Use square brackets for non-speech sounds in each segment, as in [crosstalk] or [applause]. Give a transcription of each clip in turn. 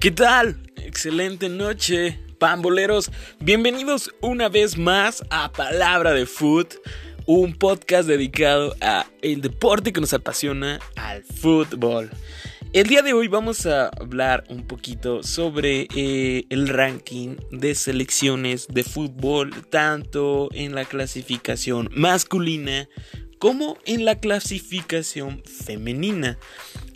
¿Qué tal? Excelente noche, pamboleros. Bienvenidos una vez más a Palabra de Foot, un podcast dedicado a el deporte que nos apasiona, al fútbol. El día de hoy vamos a hablar un poquito sobre eh, el ranking de selecciones de fútbol, tanto en la clasificación masculina como en la clasificación femenina.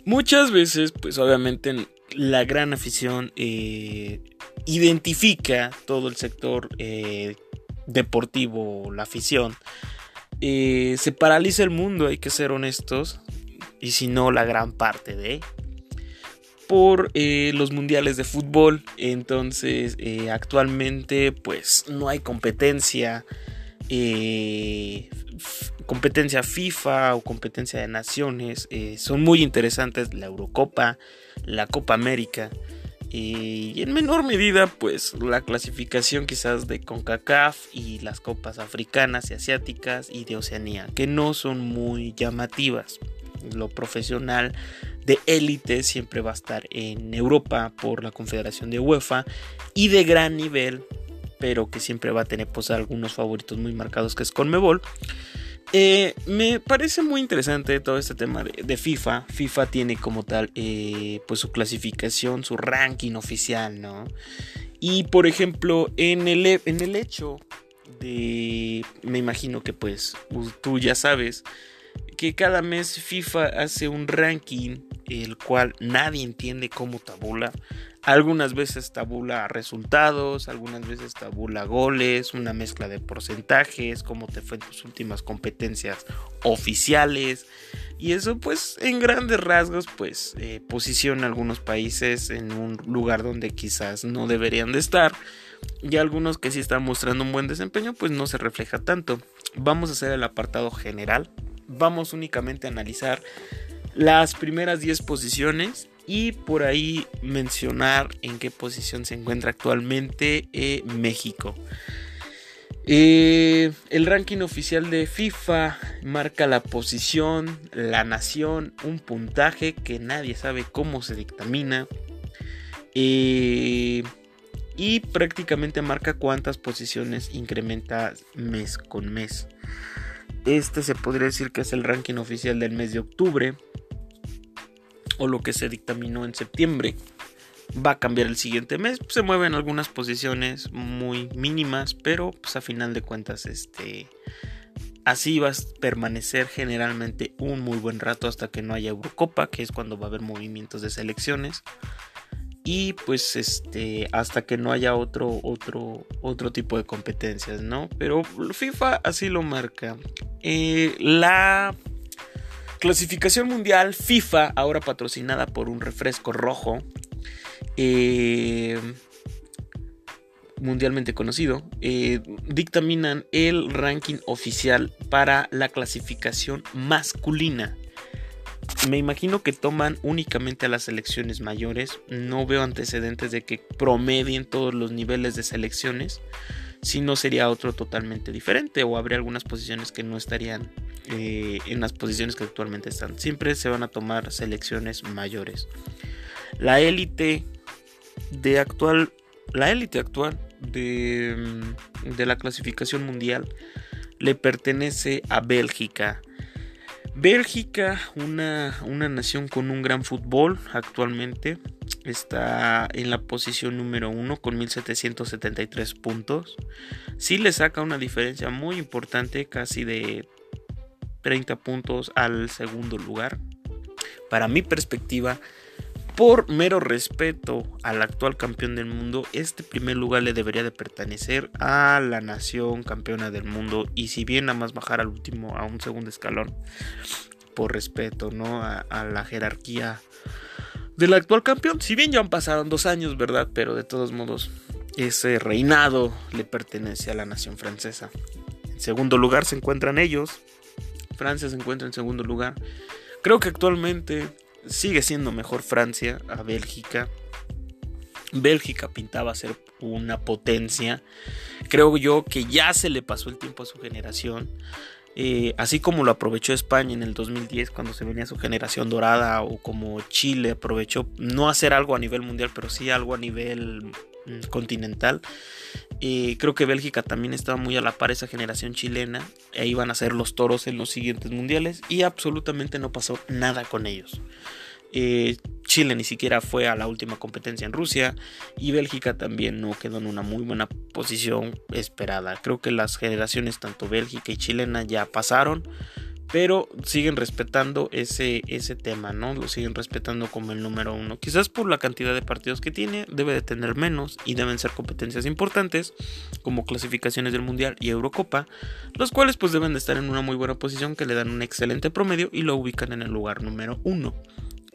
Muchas veces, pues obviamente la gran afición eh, identifica todo el sector eh, deportivo, la afición. Eh, se paraliza el mundo, hay que ser honestos, y si no la gran parte de por los mundiales de fútbol. Entonces, actualmente, pues no hay competencia competencia FIFA o competencia de naciones. Son muy interesantes la Eurocopa, la Copa América y en menor medida pues la clasificación quizás de CONCACAF y las copas africanas y asiáticas y de Oceanía que no son muy llamativas. Lo profesional de élite siempre va a estar en Europa por la Confederación de UEFA y de gran nivel pero que siempre va a tener pues algunos favoritos muy marcados que es Conmebol eh, me parece muy interesante todo este tema de, FIFA. FIFA tiene como tal eh, pues su clasificación, su ranking oficial, ¿no? Y por ejemplo, en el, en el hecho de, me imagino que pues tú ya sabes, que cada mes FIFA hace un ranking el cual nadie entiende cómo tabula. Algunas veces tabula resultados, algunas veces tabula goles, una mezcla de porcentajes, cómo te fue en tus últimas competencias oficiales. Y eso pues en grandes rasgos pues eh, posiciona a algunos países en un lugar donde quizás no deberían de estar. Y algunos que sí están mostrando un buen desempeño pues no se refleja tanto. Vamos a hacer el apartado general. Vamos únicamente a analizar las primeras 10 posiciones y por ahí mencionar en qué posición se encuentra actualmente eh, México. Eh, el ranking oficial de FIFA marca la posición, la nación, un puntaje que nadie sabe cómo se dictamina. Eh, y prácticamente marca cuántas posiciones incrementa mes con mes. Este se podría decir que es el ranking oficial del mes de octubre o lo que se dictaminó en septiembre va a cambiar el siguiente mes. Se mueven algunas posiciones muy mínimas, pero pues a final de cuentas este así va a permanecer generalmente un muy buen rato hasta que no haya Eurocopa, que es cuando va a haber movimientos de selecciones. Y pues este hasta que no haya otro otro otro tipo de competencias, ¿no? Pero FIFA así lo marca. Eh, la Clasificación mundial FIFA, ahora patrocinada por un refresco rojo, eh, mundialmente conocido, eh, dictaminan el ranking oficial para la clasificación masculina. Me imagino que toman únicamente a las selecciones mayores. No veo antecedentes de que promedien todos los niveles de selecciones. Si no sería otro totalmente diferente o habría algunas posiciones que no estarían eh, en las posiciones que actualmente están. Siempre se van a tomar selecciones mayores. La élite de actual, la élite actual de, mm, de la clasificación mundial le pertenece a Bélgica. Bélgica, una, una, nación con un gran fútbol actualmente, está en la posición número uno con 1773 puntos. Sí le saca una diferencia muy importante, casi de 30 puntos al segundo lugar. Para mi perspectiva, por mero respeto al actual campeón del mundo, este primer lugar le debería de pertenecer a la nación campeona del mundo y si bien nada más bajar al último a un segundo escalón por respeto, ¿no? A, la jerarquía del actual campeón. Si bien ya han pasado dos años, ¿verdad? Pero de todos modos, ese reinado le pertenece a la nación francesa. En segundo lugar se encuentran ellos, Francia se encuentra en segundo lugar. Creo que actualmente sigue siendo mejor Francia a Bélgica. Bélgica pintaba ser una potencia. Creo yo que ya se le pasó el tiempo a su generación. Eh, así como lo aprovechó España en el 2010 cuando se venía su generación dorada o como Chile aprovechó no hacer algo a nivel mundial pero sí algo a nivel mm, continental. Eh, creo que Bélgica también estaba muy a la par esa generación chilena e iban a ser los toros en los siguientes mundiales y absolutamente no pasó nada con ellos. Eh, Chile ni siquiera fue a la última competencia en Rusia y Bélgica también no quedó en una muy buena posición esperada. Creo que las generaciones tanto Bélgica y chilena ya pasaron, pero siguen respetando ese, ese tema, ¿no? Lo siguen respetando como el número uno. Quizás por la cantidad de partidos que tiene, debe de tener menos y deben ser competencias importantes como clasificaciones del Mundial y Eurocopa, los cuales pues deben de estar en una muy buena posición que le dan un excelente promedio y lo ubican en el lugar número uno.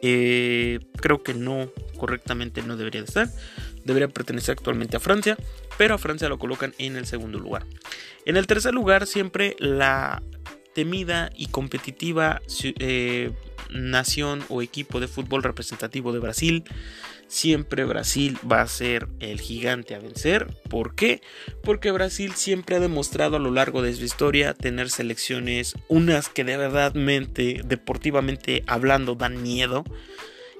Eh, creo que no, correctamente no debería de estar. Debería pertenecer actualmente a Francia, pero a Francia lo colocan en el segundo lugar. En el tercer lugar, siempre la temida y competitiva eh, nación o equipo de fútbol representativo de Brasil siempre Brasil va a ser el gigante a vencer. ¿Por qué? Porque Brasil siempre ha demostrado a lo largo de su historia tener selecciones, unas que de verdadmente, deportivamente hablando, dan miedo.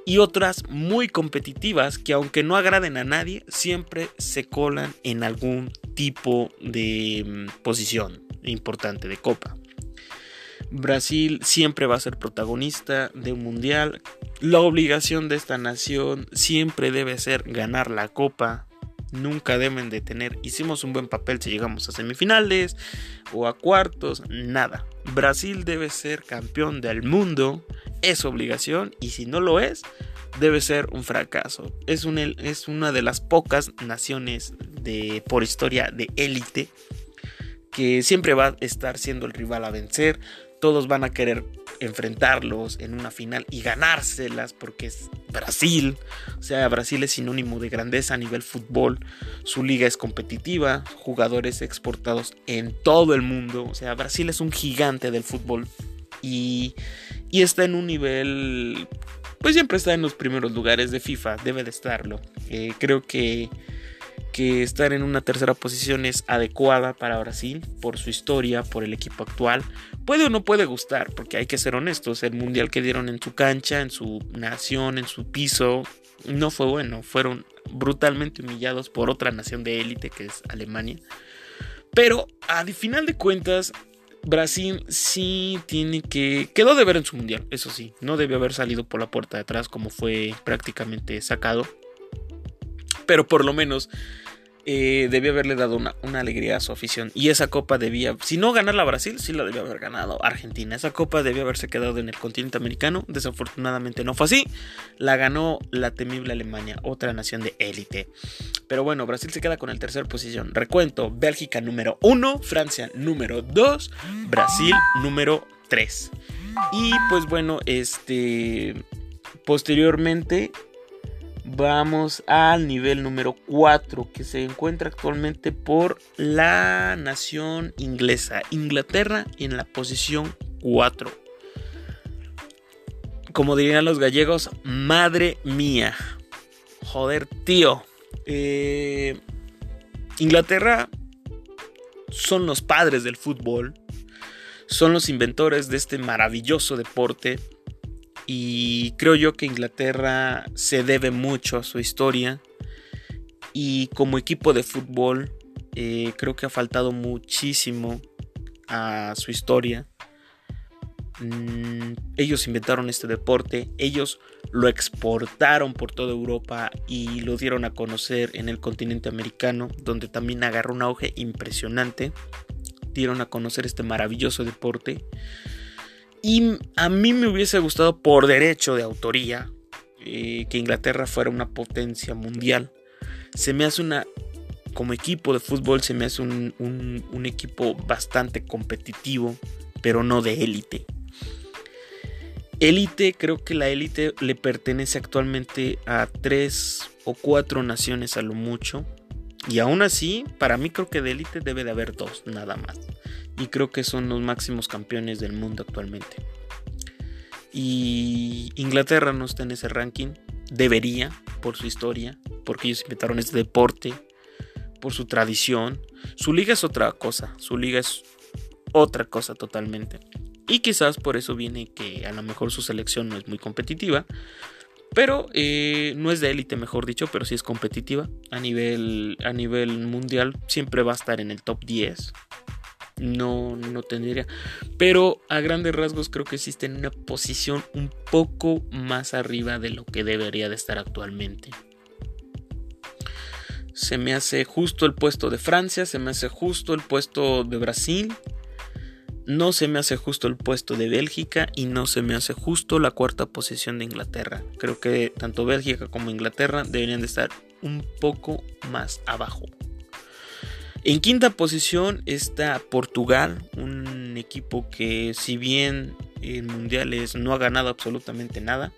Y otras muy competitivas que aunque no agraden a nadie, siempre se colan en algún tipo de mm, posición importante de copa. Brasil siempre va a ser protagonista de un mundial. La obligación de esta nación siempre debe ser ganar la copa. Nunca deben de tener, hicimos un buen papel si llegamos a semifinales o a cuartos, nada. Brasil debe ser campeón del mundo, es obligación y si no lo es, debe ser un fracaso. Es, es una de las pocas naciones de, por historia de élite que siempre va a estar siendo el rival a vencer todos van a querer enfrentarlos en una final y ganárselas porque es Brasil. O sea, Brasil es sinónimo de grandeza a nivel fútbol. Su liga es competitiva, jugadores exportados en todo el mundo. O sea, Brasil es un gigante del fútbol y, y está en un nivel... Pues siempre está en los primeros lugares de FIFA, debe de estarlo. Eh, creo que que estar en una tercera posición es adecuada para Brasil por su historia, por el equipo actual. Puede o no puede gustar, porque hay que ser honestos, el mundial que dieron en su cancha, en su nación, en su piso, no fue bueno, fueron brutalmente humillados por otra nación de élite que es Alemania. Pero al final de cuentas, Brasil sí tiene que. Quedó de ver en su mundial, eso sí. No debió haber salido por la puerta de atrás como fue prácticamente sacado pero por lo menos eh, debía haberle dado una, alegría a su afición. Y esa copa debía, si no ganarla Brasil, sí la debía haber ganado Argentina. Esa copa debía haberse quedado en el continente americano. Desafortunadamente no fue así. La ganó la temible Alemania, otra nación de élite. Pero bueno, Brasil se queda con el tercer posición. Recuento, Bélgica número 1, Francia número 2, Brasil número 3. Y pues bueno, este... Posteriormente Vamos al nivel número 4 que se encuentra actualmente por la nación inglesa. Inglaterra en la posición 4. Como dirían los gallegos, madre mía. Joder, tío. Eh, Inglaterra son los padres del fútbol. Son los inventores de este maravilloso deporte y creo yo que Inglaterra se debe mucho a su historia. Y como equipo de fútbol, eh, creo que ha faltado muchísimo a su historia. Mm, ellos inventaron este deporte, ellos lo exportaron por toda Europa y lo dieron a conocer en el continente americano, donde también agarró un auge impresionante. Dieron a conocer este maravilloso deporte. Y a mí me hubiese gustado por derecho de autoría eh, que Inglaterra fuera una potencia mundial. Se me hace una, como equipo de fútbol, se me hace un, un equipo bastante competitivo, pero no de élite. Élite, creo que la élite le pertenece actualmente a tres o cuatro naciones a lo mucho. Y aún así, para mí creo que de élite debe de haber dos, nada más y creo que son los máximos campeones del mundo actualmente. Y Inglaterra no está en ese ranking, debería por su historia, porque ellos inventaron este deporte, por su tradición. Su liga es otra cosa, su liga es otra cosa totalmente. Y quizás por eso viene que a lo mejor su selección no es muy competitiva. Pero eh, no es de élite, mejor dicho, pero sí es competitiva. A nivel, a nivel mundial siempre va a estar en el top 10. No, no tendría. Pero a grandes rasgos creo que existe en una posición un poco más arriba de lo que debería de estar actualmente. Se me hace justo el puesto de Francia, se me hace justo el puesto de Brasil no se me hace justo el puesto de Bélgica y no se me hace justo la cuarta posición de Inglaterra. Creo que tanto Bélgica como Inglaterra deberían de estar un poco más abajo. En quinta posición está Portugal, un equipo que si bien en mundiales no ha ganado absolutamente nada,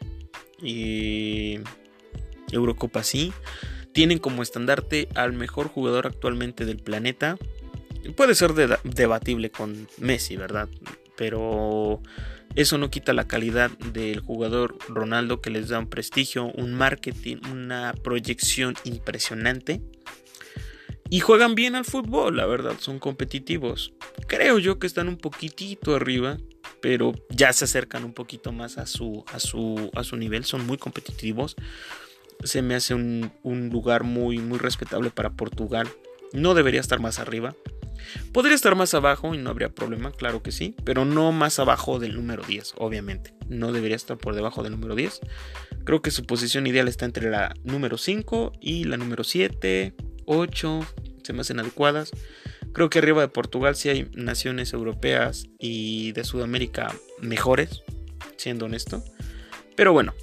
y Eurocopa sí, tienen como estandarte al mejor jugador actualmente del planeta, Puede ser debatible con Messi, ¿verdad? Pero eso no quita la calidad del jugador Ronaldo que les da un prestigio, un marketing, una proyección impresionante. Y juegan bien al fútbol, la verdad, son competitivos. Creo yo que están un poquitito arriba, pero ya se acercan un poquito más a su, a su, a su nivel, son muy competitivos. Se me hace un, un lugar muy, muy respetable para Portugal. No debería estar más arriba. Podría estar más abajo y no habría problema, claro que sí, pero no más abajo del número 10, obviamente. No debería estar por debajo del número 10. Creo que su posición ideal está entre la número 5 y la número 7, 8, se me hacen adecuadas. Creo que arriba de Portugal sí hay naciones europeas y de Sudamérica mejores, siendo honesto. Pero bueno,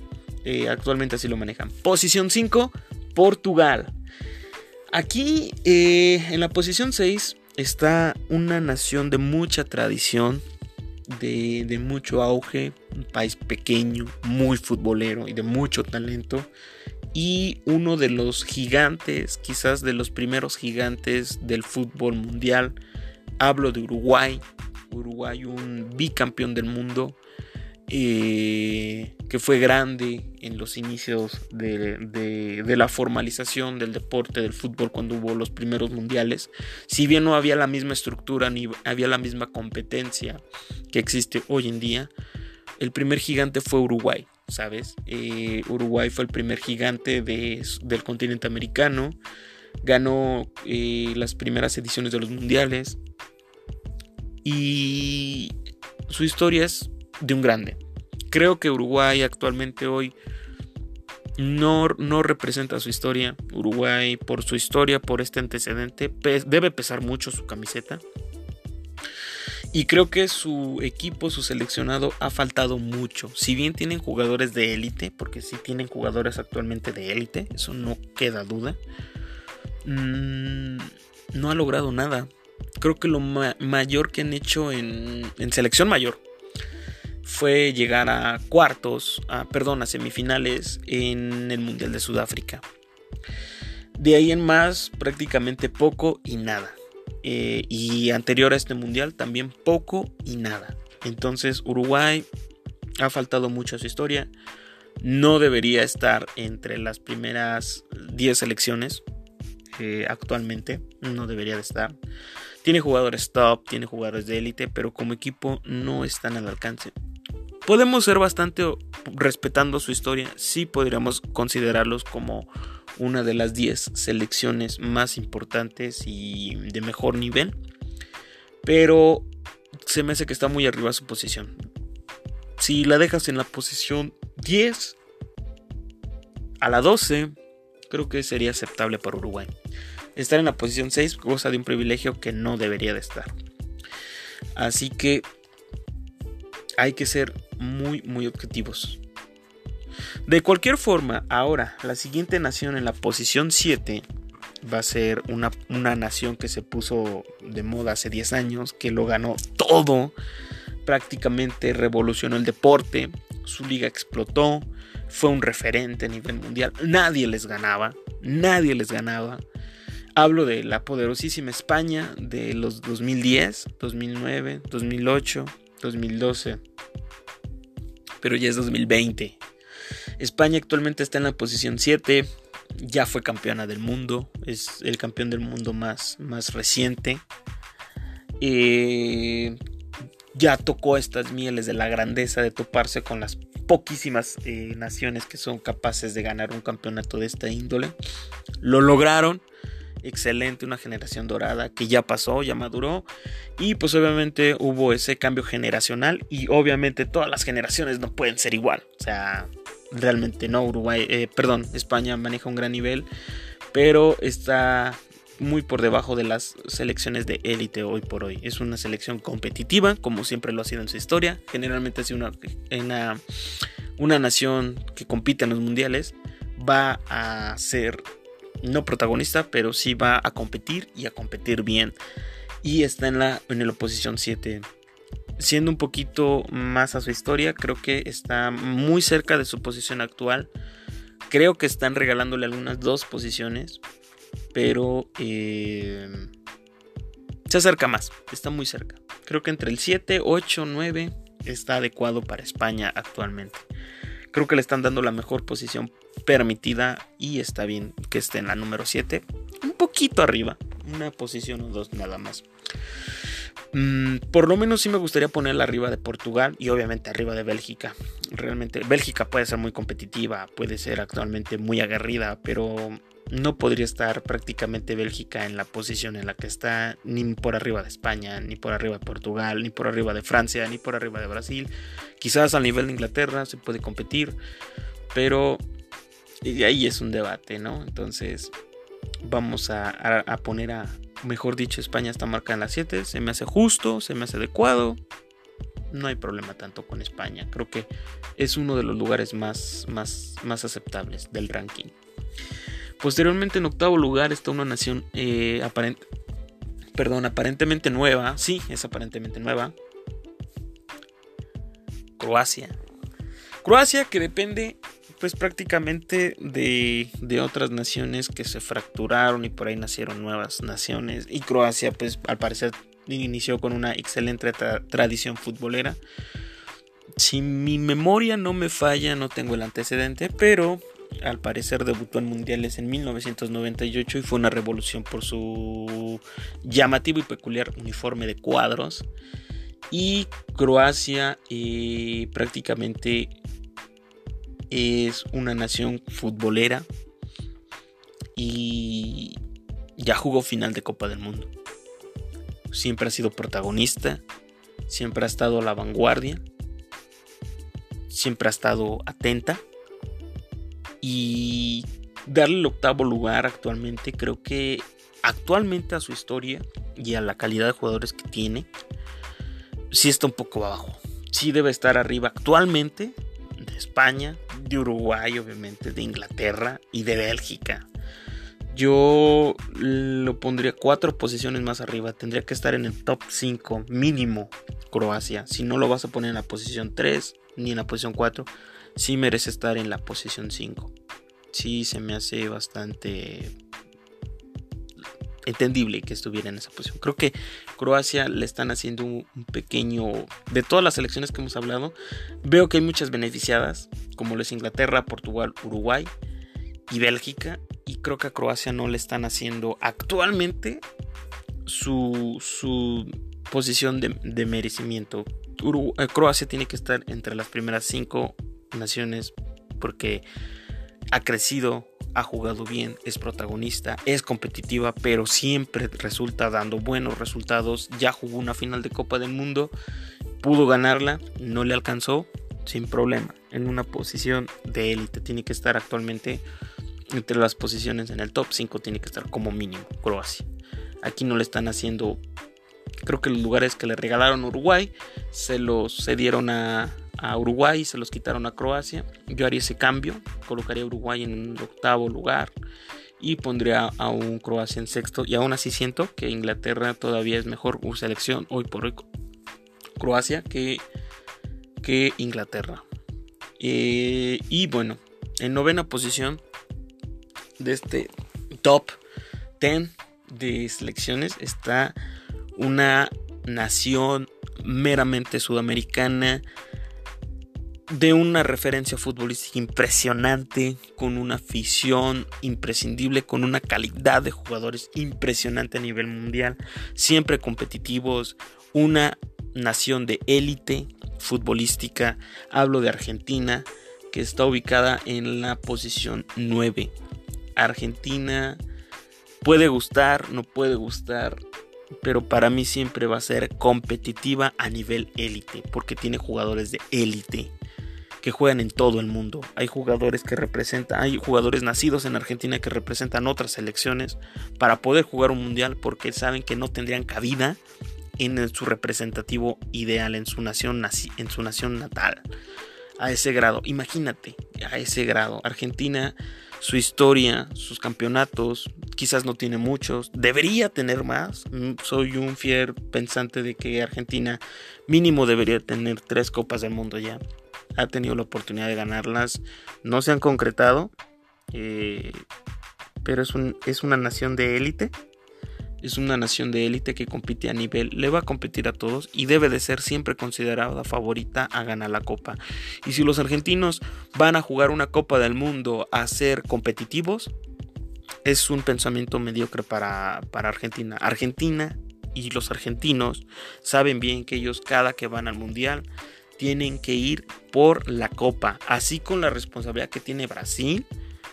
eh, actualmente así lo manejan. Posición 5, Portugal. Aquí eh, en la posición 6 está una nación de mucha tradición, de, mucho auge, un país pequeño, muy futbolero y de mucho talento. Y uno de los gigantes, quizás de los primeros gigantes del fútbol mundial. Hablo de Uruguay. Uruguay, un bicampeón del mundo eh, que fue grande en los inicios de, la formalización del deporte del fútbol cuando hubo los primeros mundiales. Si bien no había la misma estructura ni había la misma competencia que existe hoy en día, el primer gigante fue Uruguay, ¿sabes? Eh, Uruguay fue el primer gigante del continente americano, ganó eh, las primeras ediciones de los mundiales y su historia es de un grande. Creo que Uruguay actualmente hoy no, no, representa su historia. Uruguay, por su historia, por este antecedente, debe pesar mucho su camiseta. Y creo que su equipo, su seleccionado, ha faltado mucho. Si bien tienen jugadores de élite, porque sí tienen jugadores actualmente de élite, eso no queda duda, mm, no ha logrado nada. Creo que lo mayor que han hecho en, en selección mayor fue llegar a cuartos, perdón, a semifinales en el Mundial de Sudáfrica. De ahí en más, prácticamente poco y nada. Eh, y anterior a este Mundial, también poco y nada. Entonces, Uruguay ha faltado mucho a su historia. No debería estar entre las primeras 10 selecciones eh, actualmente. No debería de estar. Tiene jugadores top, tiene jugadores de élite, pero como equipo no están al alcance. Podemos ser bastante respetando su historia, sí podríamos considerarlos como una de las 10 selecciones más importantes y de mejor nivel, pero se me hace que está muy arriba su posición. Si la dejas en la posición 10 a la 12, creo que sería aceptable para Uruguay. Estar en la posición 6 goza de un privilegio que no debería de estar. Así que hay que ser muy, muy objetivos. De cualquier forma, ahora, la siguiente nación en la posición 7 va a ser una, una, nación que se puso de moda hace 10 años, que lo ganó todo, prácticamente revolucionó el deporte, su liga explotó, fue un referente a nivel mundial, nadie les ganaba, nadie les ganaba. Hablo de la poderosísima España de los 2010, 2009, 2008, 2012 pero ya es 2020. España actualmente está en la posición 7, ya fue campeona del mundo, es el campeón del mundo más, más reciente. eh, ya tocó estas mieles de la grandeza de toparse con las poquísimas eh, naciones que son capaces de ganar un campeonato de esta índole. Lo lograron. Excelente, una generación dorada que ya pasó, ya maduró. Y pues obviamente hubo ese cambio generacional. Y obviamente todas las generaciones no pueden ser igual. O sea, realmente no. Uruguay, eh, perdón, España maneja un gran nivel. Pero está muy por debajo de las selecciones de élite hoy por hoy. Es una selección competitiva, como siempre lo ha sido en su historia. Generalmente es una, una, una nación que compite en los mundiales. Va a ser no protagonista, pero sí va a competir y a competir bien. Y está en la, en la posición 7. Siendo un poquito más a su historia, creo que está muy cerca de su posición actual. Creo que están regalándole algunas dos posiciones pero eh, se acerca más, está muy cerca. Creo que entre el 7, 8, 9 está adecuado para España actualmente. Creo que le están dando la mejor posición permitida y está bien que esté en la número 7, un poquito arriba, una posición o dos nada más. Mm, por lo menos sí me gustaría ponerla arriba de Portugal y obviamente arriba de Bélgica. Realmente Bélgica puede ser muy competitiva, puede ser actualmente muy aguerrida, pero no podría estar prácticamente Bélgica en la posición en la que está, ni por arriba de España, ni por arriba de Portugal, ni por arriba de Francia, ni por arriba de Brasil. Quizás al nivel de Inglaterra se puede competir, pero ahí es un debate, ¿no? Entonces vamos a, poner a, mejor dicho, España está marcada en la 7, se me hace justo, se me hace adecuado. No hay problema tanto con España. Creo que es uno de los lugares más, más, más aceptables del ranking. Posteriormente en octavo lugar está una nación eh, perdón, aparentemente nueva. Sí, es aparentemente nueva. Croacia. Croacia que depende pues prácticamente de, de, otras naciones que se fracturaron y por ahí nacieron nuevas naciones. Y Croacia pues al parecer inició con una excelente tradición futbolera. Si mi memoria no me falla, no tengo el antecedente, pero al parecer debutó en mundiales en 1998 y fue una revolución por su llamativo y peculiar uniforme de cuadros. Y Croacia eh, prácticamente es una nación futbolera y ya jugó final de Copa del Mundo. Siempre ha sido protagonista, siempre ha estado a la vanguardia, siempre ha estado atenta y darle el octavo lugar actualmente, creo que actualmente a su historia y a la calidad de jugadores que tiene, sí está un poco abajo. Sí debe estar arriba actualmente de España, de Uruguay, obviamente, de Inglaterra y de Bélgica. Yo lo pondría cuatro posiciones más arriba. Tendría que estar en el top 5 mínimo Croacia. Si no lo vas a poner en la posición 3 ni en la posición 4, sí merece estar en la posición 5. Sí se me hace bastante entendible que estuviera en esa posición. Creo que Croacia le están haciendo un, pequeño... De todas las selecciones que hemos hablado, veo que hay muchas beneficiadas, como lo es Inglaterra, Portugal, Uruguay y Bélgica. Y creo que a Croacia no le están haciendo actualmente su, su posición de, merecimiento. Eh, Croacia tiene que estar entre las primeras cinco naciones porque ha crecido, ha jugado bien, es protagonista, es competitiva, pero siempre resulta dando buenos resultados. Ya jugó una final de Copa del Mundo, pudo ganarla, no le alcanzó, sin problema. En una posición de élite tiene que estar actualmente entre las posiciones en el top 5, tiene que estar como mínimo Croacia. Aquí no le están haciendo, creo que los lugares que le regalaron Uruguay se los cedieron a, a Uruguay, se los quitaron a Croacia. Yo haría ese cambio, colocaría a Uruguay en un octavo lugar y pondría a un Croacia en sexto. Y aún así siento que Inglaterra todavía es mejor selección hoy por hoy Croacia que, que Inglaterra. Eh, y bueno, en novena posición de este top 10 de selecciones está una nación meramente sudamericana de una referencia futbolística impresionante, con una afición imprescindible, con una calidad de jugadores impresionante a nivel mundial, siempre competitivos, una nación de élite futbolística. Hablo de Argentina, que está ubicada en la posición 9. Argentina puede gustar, no puede gustar, pero para mí siempre va a ser competitiva a nivel élite, porque tiene jugadores de élite que juegan en todo el mundo. Hay jugadores que representan, hay jugadores nacidos en Argentina que representan otras selecciones para poder jugar un mundial porque saben que no tendrían cabida en su representativo ideal, en su nación, en su nación natal. A ese grado, imagínate, a ese grado. Argentina, su historia, sus campeonatos, quizás no tiene muchos, debería tener más. Mm, soy un fiel pensante de que Argentina mínimo debería tener tres copas del mundo ya ha tenido la oportunidad de ganarlas. No se han concretado, eh, pero es, un, es una nación de élite. Es una nación de élite que compite a nivel, le va a competir a todos y debe de ser siempre considerada favorita a ganar la copa. Y si los argentinos van a jugar una copa del mundo a ser competitivos, es un pensamiento mediocre para, para Argentina. Argentina y los argentinos saben bien que ellos cada que van al mundial tienen que ir por la copa, así con la responsabilidad que tiene Brasil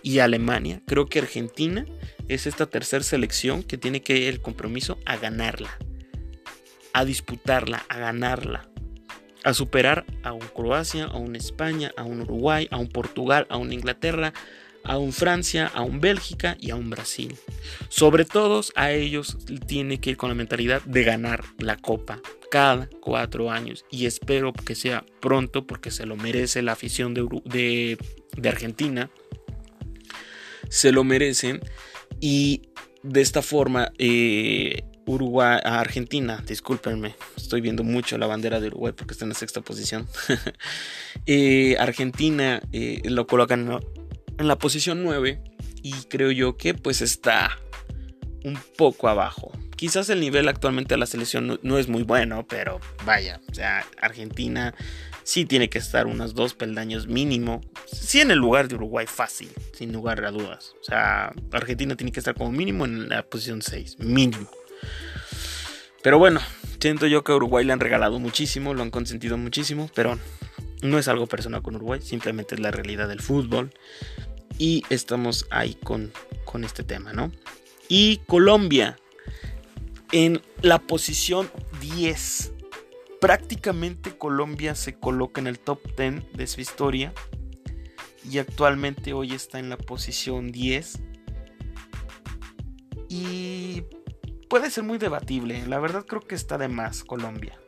y Alemania. Creo que Argentina es esta tercera selección que tiene que ir el compromiso a ganarla, a disputarla, a ganarla, a superar a un Croacia, a un España, a un Uruguay, a un Portugal, a un Inglaterra, a un Francia, a un Bélgica y a un Brasil. Sobre todos a ellos tiene que ir con la mentalidad de ganar la copa cada cuatro años y espero que sea pronto porque se lo merece la afición de, de, Argentina. Se lo merecen y de esta forma eh, Uruguay, a Argentina, discúlpenme, estoy viendo mucho la bandera de Uruguay porque está en la sexta posición. [laughs] Eh, Argentina eh, lo colocan en la posición 9 y creo yo que pues está un poco abajo. Quizás el nivel actualmente de la selección no, es muy bueno, pero vaya, o sea, Argentina sí tiene que estar unos dos peldaños mínimo. Sí en el lugar de Uruguay fácil, sin lugar a dudas. O sea, Argentina tiene que estar como mínimo en la posición 6, mínimo. Pero bueno, siento yo que a Uruguay le han regalado muchísimo, lo han consentido muchísimo, pero no es algo personal con Uruguay, simplemente es la realidad del fútbol. Y estamos ahí con, con este tema, ¿no? Y Colombia en la posición 10. Prácticamente Colombia se coloca en el top 10 de su historia. Y actualmente hoy está en la posición 10. Y puede ser muy debatible. La verdad creo que está de más Colombia.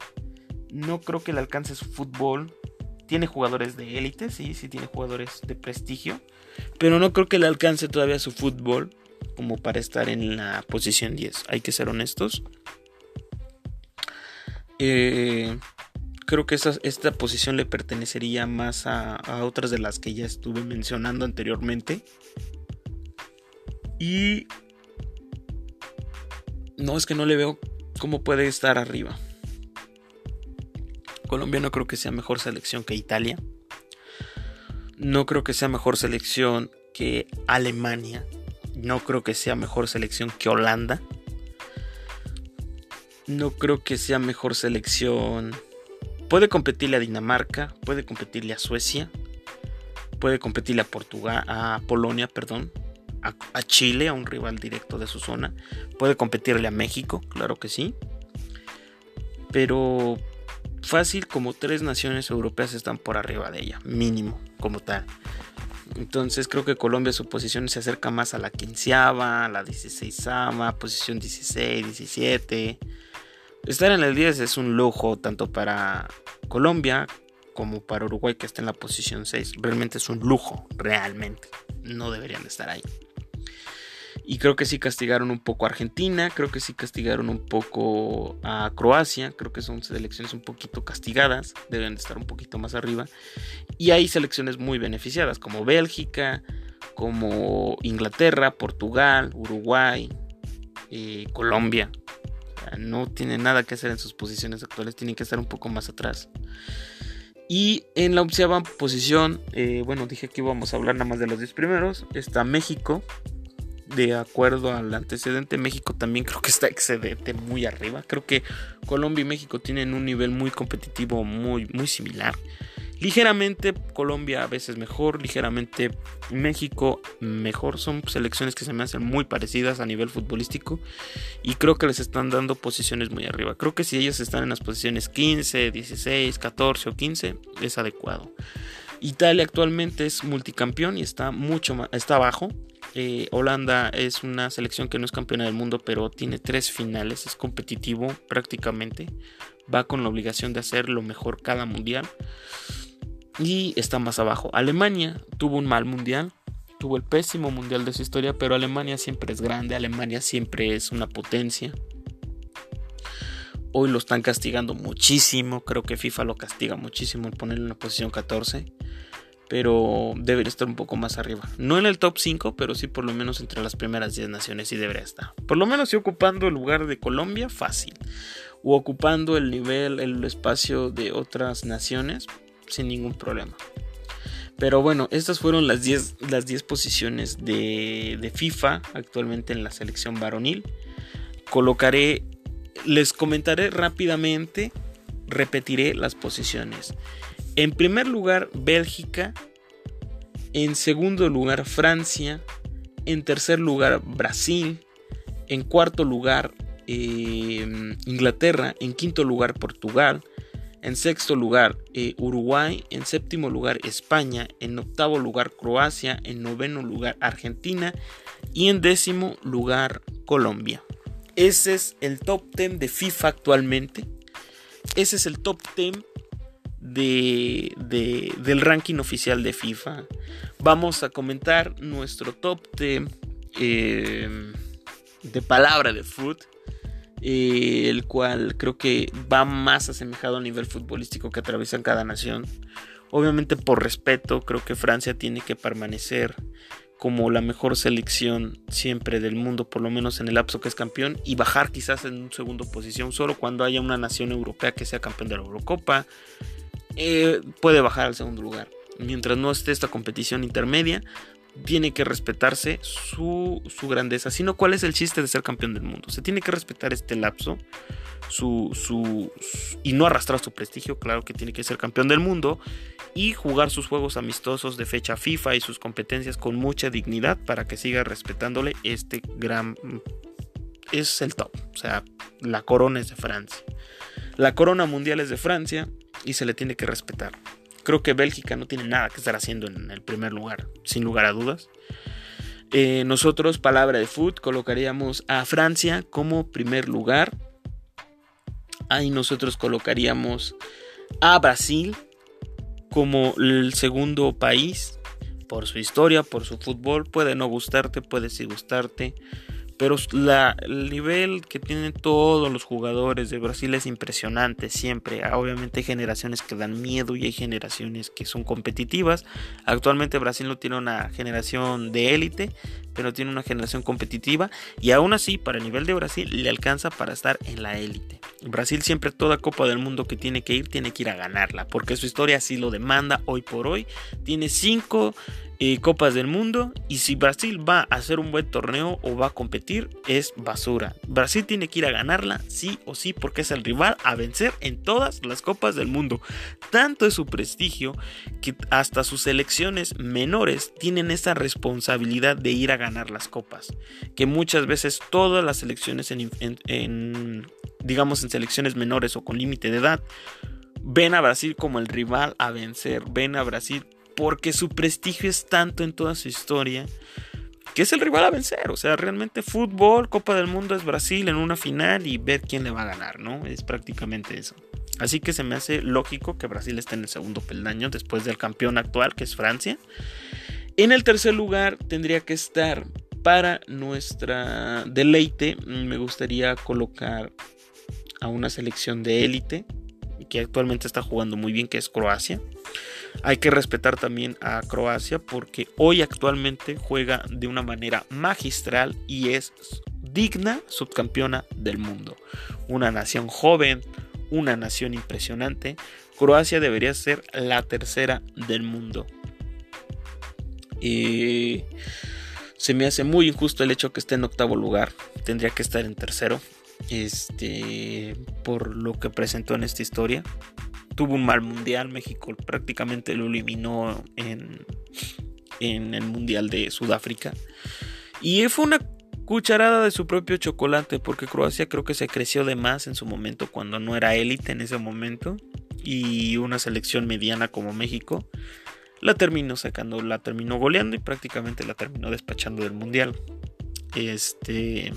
No creo que le alcance su fútbol. Tiene jugadores de élite, sí, sí tiene jugadores de prestigio. Pero no creo que le alcance todavía su fútbol como para estar en la posición 10. Hay que ser honestos. Eh, creo que esta, esta, posición le pertenecería más a, otras de las que ya estuve mencionando anteriormente. Y no es que no le veo cómo puede estar arriba. Colombia no creo que sea mejor selección que Italia. No creo que sea mejor selección que Alemania. No creo que sea mejor selección que Holanda. No creo que sea mejor selección. Puede competirle a Dinamarca, puede competirle a Suecia, puede competirle a Portugal, a Polonia, perdón, a, a, Chile, a un rival directo de su zona, puede competirle a México, claro que sí. Pero fácil como tres naciones europeas están por arriba de ella, mínimo como tal. Entonces creo que Colombia su posición se acerca más a la quinceava, a la dieciséisava, posición 16, 17. Estar en el 10 es un lujo tanto para Colombia como para Uruguay que está en la posición 6. Realmente es un lujo, realmente. No deberían de estar ahí. Y creo que sí castigaron un poco a Argentina, creo que sí castigaron un poco a Croacia, creo que son selecciones un poquito castigadas, deben de estar un poquito más arriba. Y hay selecciones muy beneficiadas, como Bélgica, como Inglaterra, Portugal, Uruguay, eh, Colombia. no tienen nada que hacer en sus posiciones actuales, tienen que estar un poco más atrás. Y en la onceava posición, eh, bueno, dije que íbamos a hablar nada más de los 10 primeros. Está México. De acuerdo al antecedente, México también creo que está excedente muy arriba. Creo que Colombia y México tienen un nivel muy competitivo muy, muy similar. Ligeramente Colombia a veces mejor, ligeramente México mejor. Son selecciones que se me hacen muy parecidas a nivel futbolístico y creo que les están dando posiciones muy arriba. Creo que si ellos están en las posiciones 15, 16, 14 o 15 es adecuado. Italia actualmente es multicampeón y está mucho más, está abajo. Eh, Holanda es una selección que no es campeona del mundo, pero tiene tres finales, es competitivo prácticamente. Va con la obligación de hacer lo mejor cada mundial y está más abajo. Alemania tuvo un mal mundial, tuvo el pésimo mundial de su historia, pero Alemania siempre es grande, Alemania siempre es una potencia. Hoy lo están castigando muchísimo, creo que FIFA lo castiga muchísimo al ponerlo en la posición 14, pero debería estar un poco más arriba. No en el top 5, pero sí por lo menos entre las primeras 10 naciones sí debería estar. Por lo menos sí ocupando el lugar de Colombia, fácil. O ocupando el nivel, el espacio de otras naciones, sin ningún problema. Pero bueno, estas fueron las 10 las posiciones de, de, FIFA actualmente en la selección varonil. Colocaré, les comentaré rápidamente, repetiré las posiciones. En primer lugar, Bélgica. En segundo lugar, Francia. En tercer lugar, Brasil. En cuarto lugar, eh, Inglaterra. En quinto lugar, Portugal. En sexto lugar, eh, Uruguay. En séptimo lugar, España. En octavo lugar, Croacia. En noveno lugar, Argentina. Y en décimo lugar, Colombia. Ese es el top 10 de FIFA actualmente. Ese es el top 10 de, del ranking oficial de FIFA. Vamos a comentar nuestro top de, eh, de palabra de foot. Eh, el cual creo que va más asemejado a nivel futbolístico que atraviesan cada nación. Obviamente por respeto, creo que Francia tiene que permanecer como la mejor selección siempre del mundo, por lo menos en el lapso que es campeón, y bajar quizás en un segundo posición, solo cuando haya una nación europea que sea campeón de la Eurocopa, eh, puede bajar al segundo lugar. Mientras no esté esta competición intermedia, tiene que respetarse su, su, grandeza, sino cuál es el chiste de ser campeón del mundo. Se tiene que respetar este lapso su, su, y no arrastrar su prestigio, claro que tiene que ser campeón del mundo y jugar sus juegos amistosos de fecha FIFA y sus competencias con mucha dignidad para que siga respetándole este gran... Es el top, o sea, la corona es de Francia. La corona mundial es de Francia y se le tiene que respetar. Creo que Bélgica no tiene nada que estar haciendo en el primer lugar, sin lugar a dudas. Eh, nosotros, palabra de foot, colocaríamos a Francia como primer lugar. Ahí nosotros colocaríamos a Brasil como el segundo país por su historia, por su fútbol. Puede no gustarte, puede sí gustarte. Pero el nivel que tienen todos los jugadores de Brasil es impresionante siempre. Ah, obviamente hay generaciones que dan miedo y hay generaciones que son competitivas. Actualmente Brasil no tiene una generación de élite, pero tiene una generación competitiva. Y aún así, para el nivel de Brasil, le alcanza para estar en la élite. Brasil siempre toda Copa del Mundo que tiene que ir, tiene que ir a ganarla. Porque su historia así lo demanda hoy por hoy. Tiene cinco eh, Copas del Mundo y si Brasil va a hacer un buen torneo o va a competir es basura. Brasil tiene que ir a ganarla sí o sí porque es el rival a vencer en todas las Copas del Mundo. Tanto es su prestigio que hasta sus selecciones menores tienen esa responsabilidad de ir a ganar las copas. Que muchas veces todas las selecciones en digamos en selecciones menores o con límite de edad ven a Brasil como el rival a vencer, ven a Brasil porque su prestigio es tanto en toda su historia que es el rival a vencer. O sea, realmente fútbol, Copa del Mundo es Brasil en una final y ver quién le va a ganar, ¿no? Es prácticamente eso. Así que se me hace lógico que Brasil esté en el segundo peldaño después del campeón actual, que es Francia. En el tercer lugar tendría que estar para nuestra deleite. Me gustaría colocar a una selección de élite que actualmente está jugando muy bien, que es Croacia. Hay que respetar también a Croacia porque hoy actualmente juega de una manera magistral y es digna subcampeona del mundo. Una nación joven, una nación impresionante, Croacia debería ser la tercera del mundo. Y se me hace muy injusto el hecho que esté en octavo lugar. Tendría que estar en tercero. Este, por lo que presentó en esta historia. Tuvo un mal mundial. México prácticamente lo eliminó en, en el mundial de Sudáfrica. Y fue una cucharada de su propio chocolate, porque Croacia creo que se creció de más en su momento cuando no era élite en ese momento. Y una selección mediana como México la terminó sacando, la terminó goleando y prácticamente la terminó despachando del mundial. Este,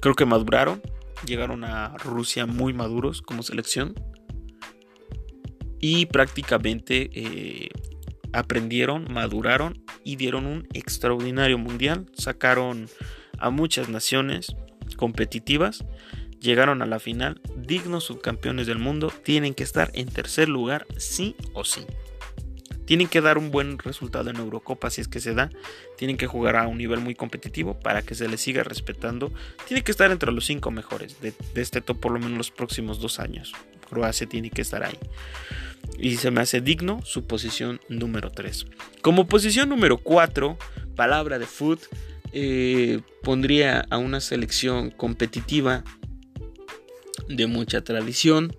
creo que maduraron, llegaron a Rusia muy maduros como selección y prácticamente eh, aprendieron, maduraron y dieron un extraordinario mundial. Sacaron a muchas naciones competitivas, llegaron a la final, dignos subcampeones del mundo, tienen que estar en tercer lugar sí o sí. Tienen que dar un buen resultado en Eurocopa si es que se da. Tienen que jugar a un nivel muy competitivo para que se les siga respetando. Tiene que estar entre los cinco mejores de, este top por lo menos los próximos dos años. Croacia tiene que estar ahí. Y se me hace digno su posición número 3. Como posición número 4, palabra de foot, eh, pondría a una selección competitiva de mucha tradición,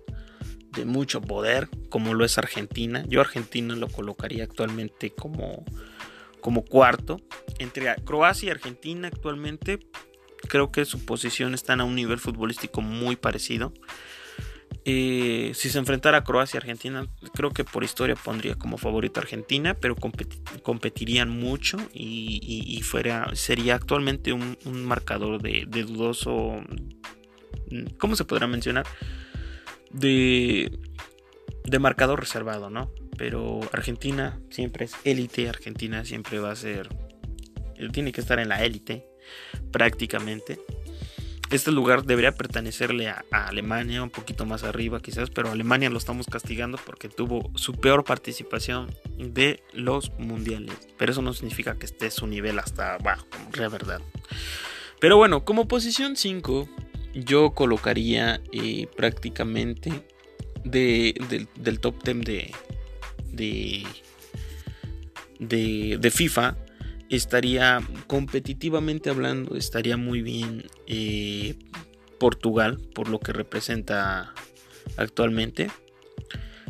de mucho poder, como lo es Argentina. Yo Argentina lo colocaría actualmente como, como cuarto. Entre Croacia y Argentina actualmente creo que su posición están a un nivel futbolístico muy parecido. Eh, si se enfrentara a Croacia y Argentina, creo que por historia pondría como favorito Argentina, pero competirían mucho y, fuera, sería actualmente un, marcador de, dudoso. ¿Cómo se podrá mencionar? De, de marcador reservado, ¿no? Pero Argentina siempre es élite, Argentina siempre va a ser. Tiene que estar en la élite, prácticamente. Este lugar debería pertenecerle a, Alemania, un poquito más arriba quizás, pero Alemania lo estamos castigando porque tuvo su peor participación de los mundiales. Pero eso no significa que esté su nivel hasta abajo, verdad. Pero bueno, como posición 5, yo colocaría eh, prácticamente del top 10 de, de, de, de FIFA estaría competitivamente hablando, estaría muy bien eh, Portugal por lo que representa actualmente.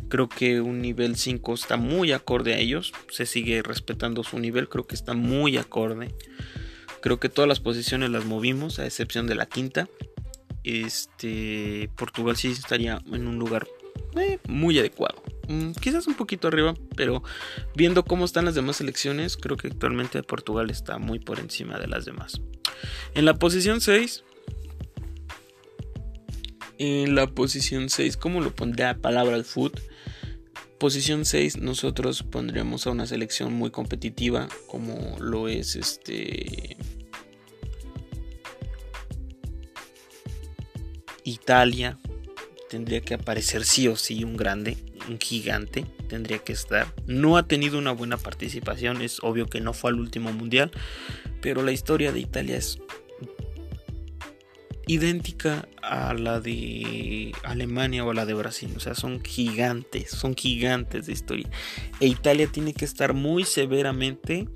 Creo que un nivel 5 está muy acorde a ellos. Se sigue respetando su nivel. Creo que está muy acorde. Creo que todas las posiciones las movimos, a excepción de la quinta. Este Portugal sí estaría en un lugar eh, muy adecuado. Mm, quizás un poquito arriba, pero viendo cómo están las demás selecciones, creo que actualmente Portugal está muy por encima de las demás. En la posición 6, en la posición 6, ¿cómo lo pondría palabra al foot? Posición 6, nosotros pondríamos a una selección muy competitiva, como lo es este. Italia. Tendría que aparecer sí o sí un grande un gigante, tendría que estar. No ha tenido una buena participación, es obvio que no fue al último mundial, pero la historia de Italia es idéntica a la de Alemania o a la de Brasil. O sea, son gigantes, son gigantes de historia. E Italia tiene que estar muy severamente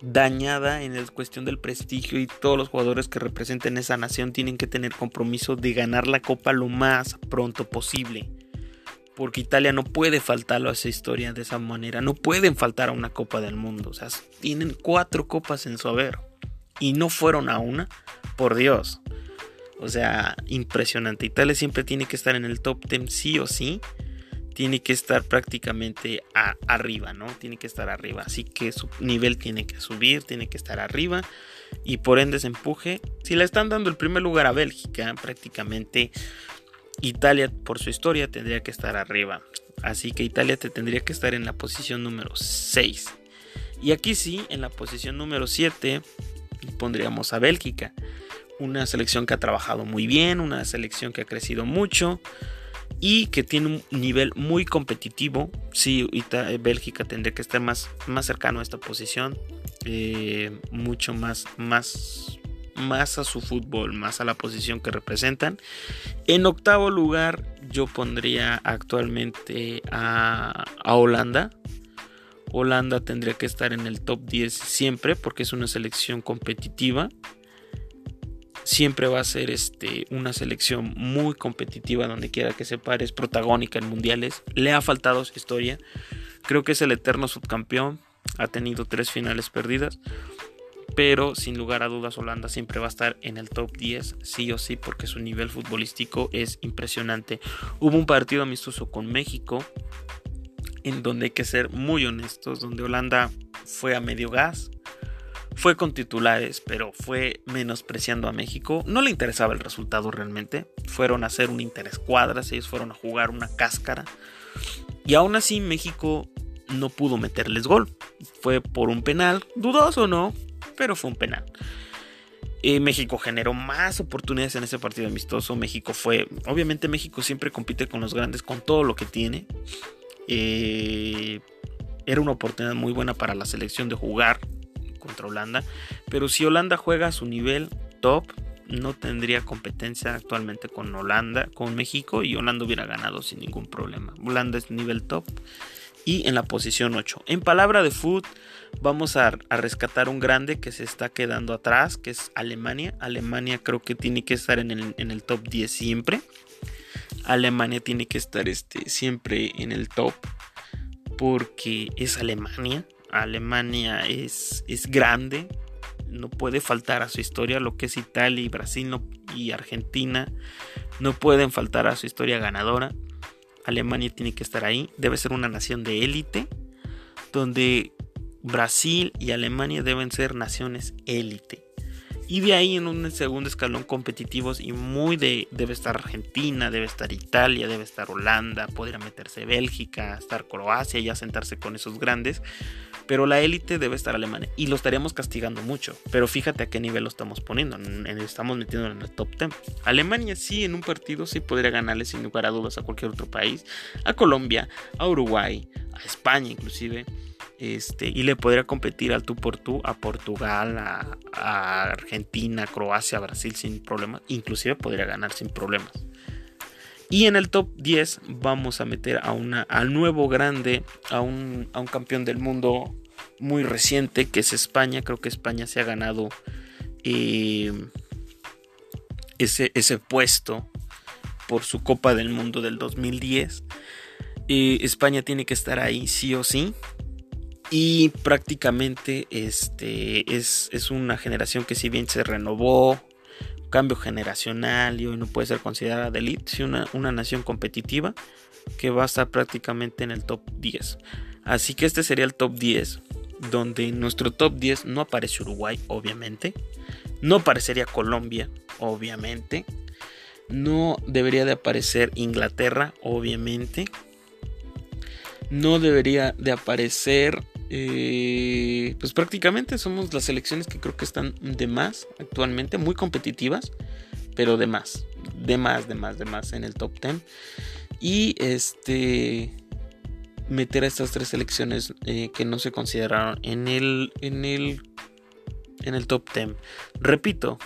dañada en la cuestión del prestigio y todos los jugadores que representen esa nación tienen que tener compromiso de ganar la copa lo más pronto posible porque Italia no puede faltarlo a esa historia de esa manera, no pueden faltar a una Copa del Mundo, o sea, tienen cuatro copas en su haber y no fueron a una, por Dios. O sea, impresionante. Italia siempre tiene que estar en el top 10 sí o sí. Tiene que estar prácticamente arriba, ¿no? Tiene que estar arriba. Así que su nivel tiene que subir, tiene que estar arriba. Y por ende se empuje. Si le están dando el primer lugar a Bélgica, prácticamente Italia, por su historia, tendría que estar arriba. Así que Italia te tendría que estar en la posición número 6. Y aquí sí, en la posición número 7, pondríamos a Bélgica. Una selección que ha trabajado muy bien, una selección que ha crecido mucho y que tiene un nivel muy competitivo. Sí, Bélgica tendría que estar más, más cercano a esta posición. Eh, mucho más, más más a su fútbol, más a la posición que representan. En octavo lugar, yo pondría actualmente a, Holanda. Holanda tendría que estar en el top 10 siempre porque es una selección competitiva. Siempre va a ser este, una selección muy competitiva donde quiera que se pare, es protagónica en mundiales, le ha faltado su historia, creo que es el eterno subcampeón, ha tenido tres finales perdidas, pero sin lugar a dudas Holanda siempre va a estar en el top 10, sí o sí, porque su nivel futbolístico es impresionante. Hubo un partido amistoso con México, en donde hay que ser muy honestos, donde Holanda fue a medio gas, fue con titulares, pero fue menospreciando a México. No le interesaba el resultado realmente. Fueron a hacer un interescuadras, ellos fueron a jugar una cáscara. Y aún así México no pudo meterles gol. Fue por un penal, dudoso no, pero fue un penal. México generó más oportunidades en ese partido amistoso. México fue, obviamente México siempre compite con los grandes, con todo lo que tiene. Eh, era una oportunidad muy buena para la selección de jugar contra Holanda. Pero si Holanda juega a su nivel top, no tendría competencia actualmente con Holanda, con México y Holanda hubiera ganado sin ningún problema. Holanda es nivel top y en la posición 8. En palabra de foot, vamos a, rescatar un grande que se está quedando atrás, que es Alemania. Alemania creo que tiene que estar en el, en el top 10 siempre. Alemania tiene que estar este, siempre en el top porque es Alemania. Alemania es, es grande, no puede faltar a su historia, lo que es Italia y Brasil y Argentina no pueden faltar a su historia ganadora. Alemania tiene que estar ahí, debe ser una nación de élite, donde Brasil y Alemania deben ser naciones élite. Y de ahí en un segundo escalón competitivos y muy de... Debe estar Argentina, debe estar Italia, debe estar Holanda, podría meterse Bélgica, estar Croacia y sentarse con esos grandes. Pero la élite debe estar Alemania y lo estaríamos castigando mucho. Pero fíjate a qué nivel lo estamos poniendo. Estamos metiendo en el top 10. Alemania sí en un partido sí podría ganarle sin lugar a dudas a cualquier otro país. A Colombia, a Uruguay, a España inclusive. Este, y le podría competir al tú por tú a Portugal, a, Argentina, Croacia, Brasil sin problemas. Inclusive podría ganar sin problemas. Y en el top 10 vamos a meter a una, al nuevo grande, a un, a un campeón del mundo muy reciente que es España. Creo que España se ha ganado eh, ese, ese puesto por su Copa del Mundo del 2010. Eh, España tiene que estar ahí sí o sí. Y prácticamente este, es, es, una generación que si bien se renovó, cambio generacional y hoy no puede ser considerada de elite, sino una, nación competitiva que va a estar prácticamente en el top 10. Así que este sería el top 10, donde en nuestro top 10 no aparece Uruguay, obviamente. No aparecería Colombia, obviamente. No debería de aparecer Inglaterra, obviamente. No debería de aparecer eh, pues prácticamente somos las selecciones que creo que están de más actualmente, muy competitivas, pero de más, de más, de más, de más en el top 10. Y este meter a estas tres selecciones eh, que no se consideraron en el, en el, en el top 10. Repito,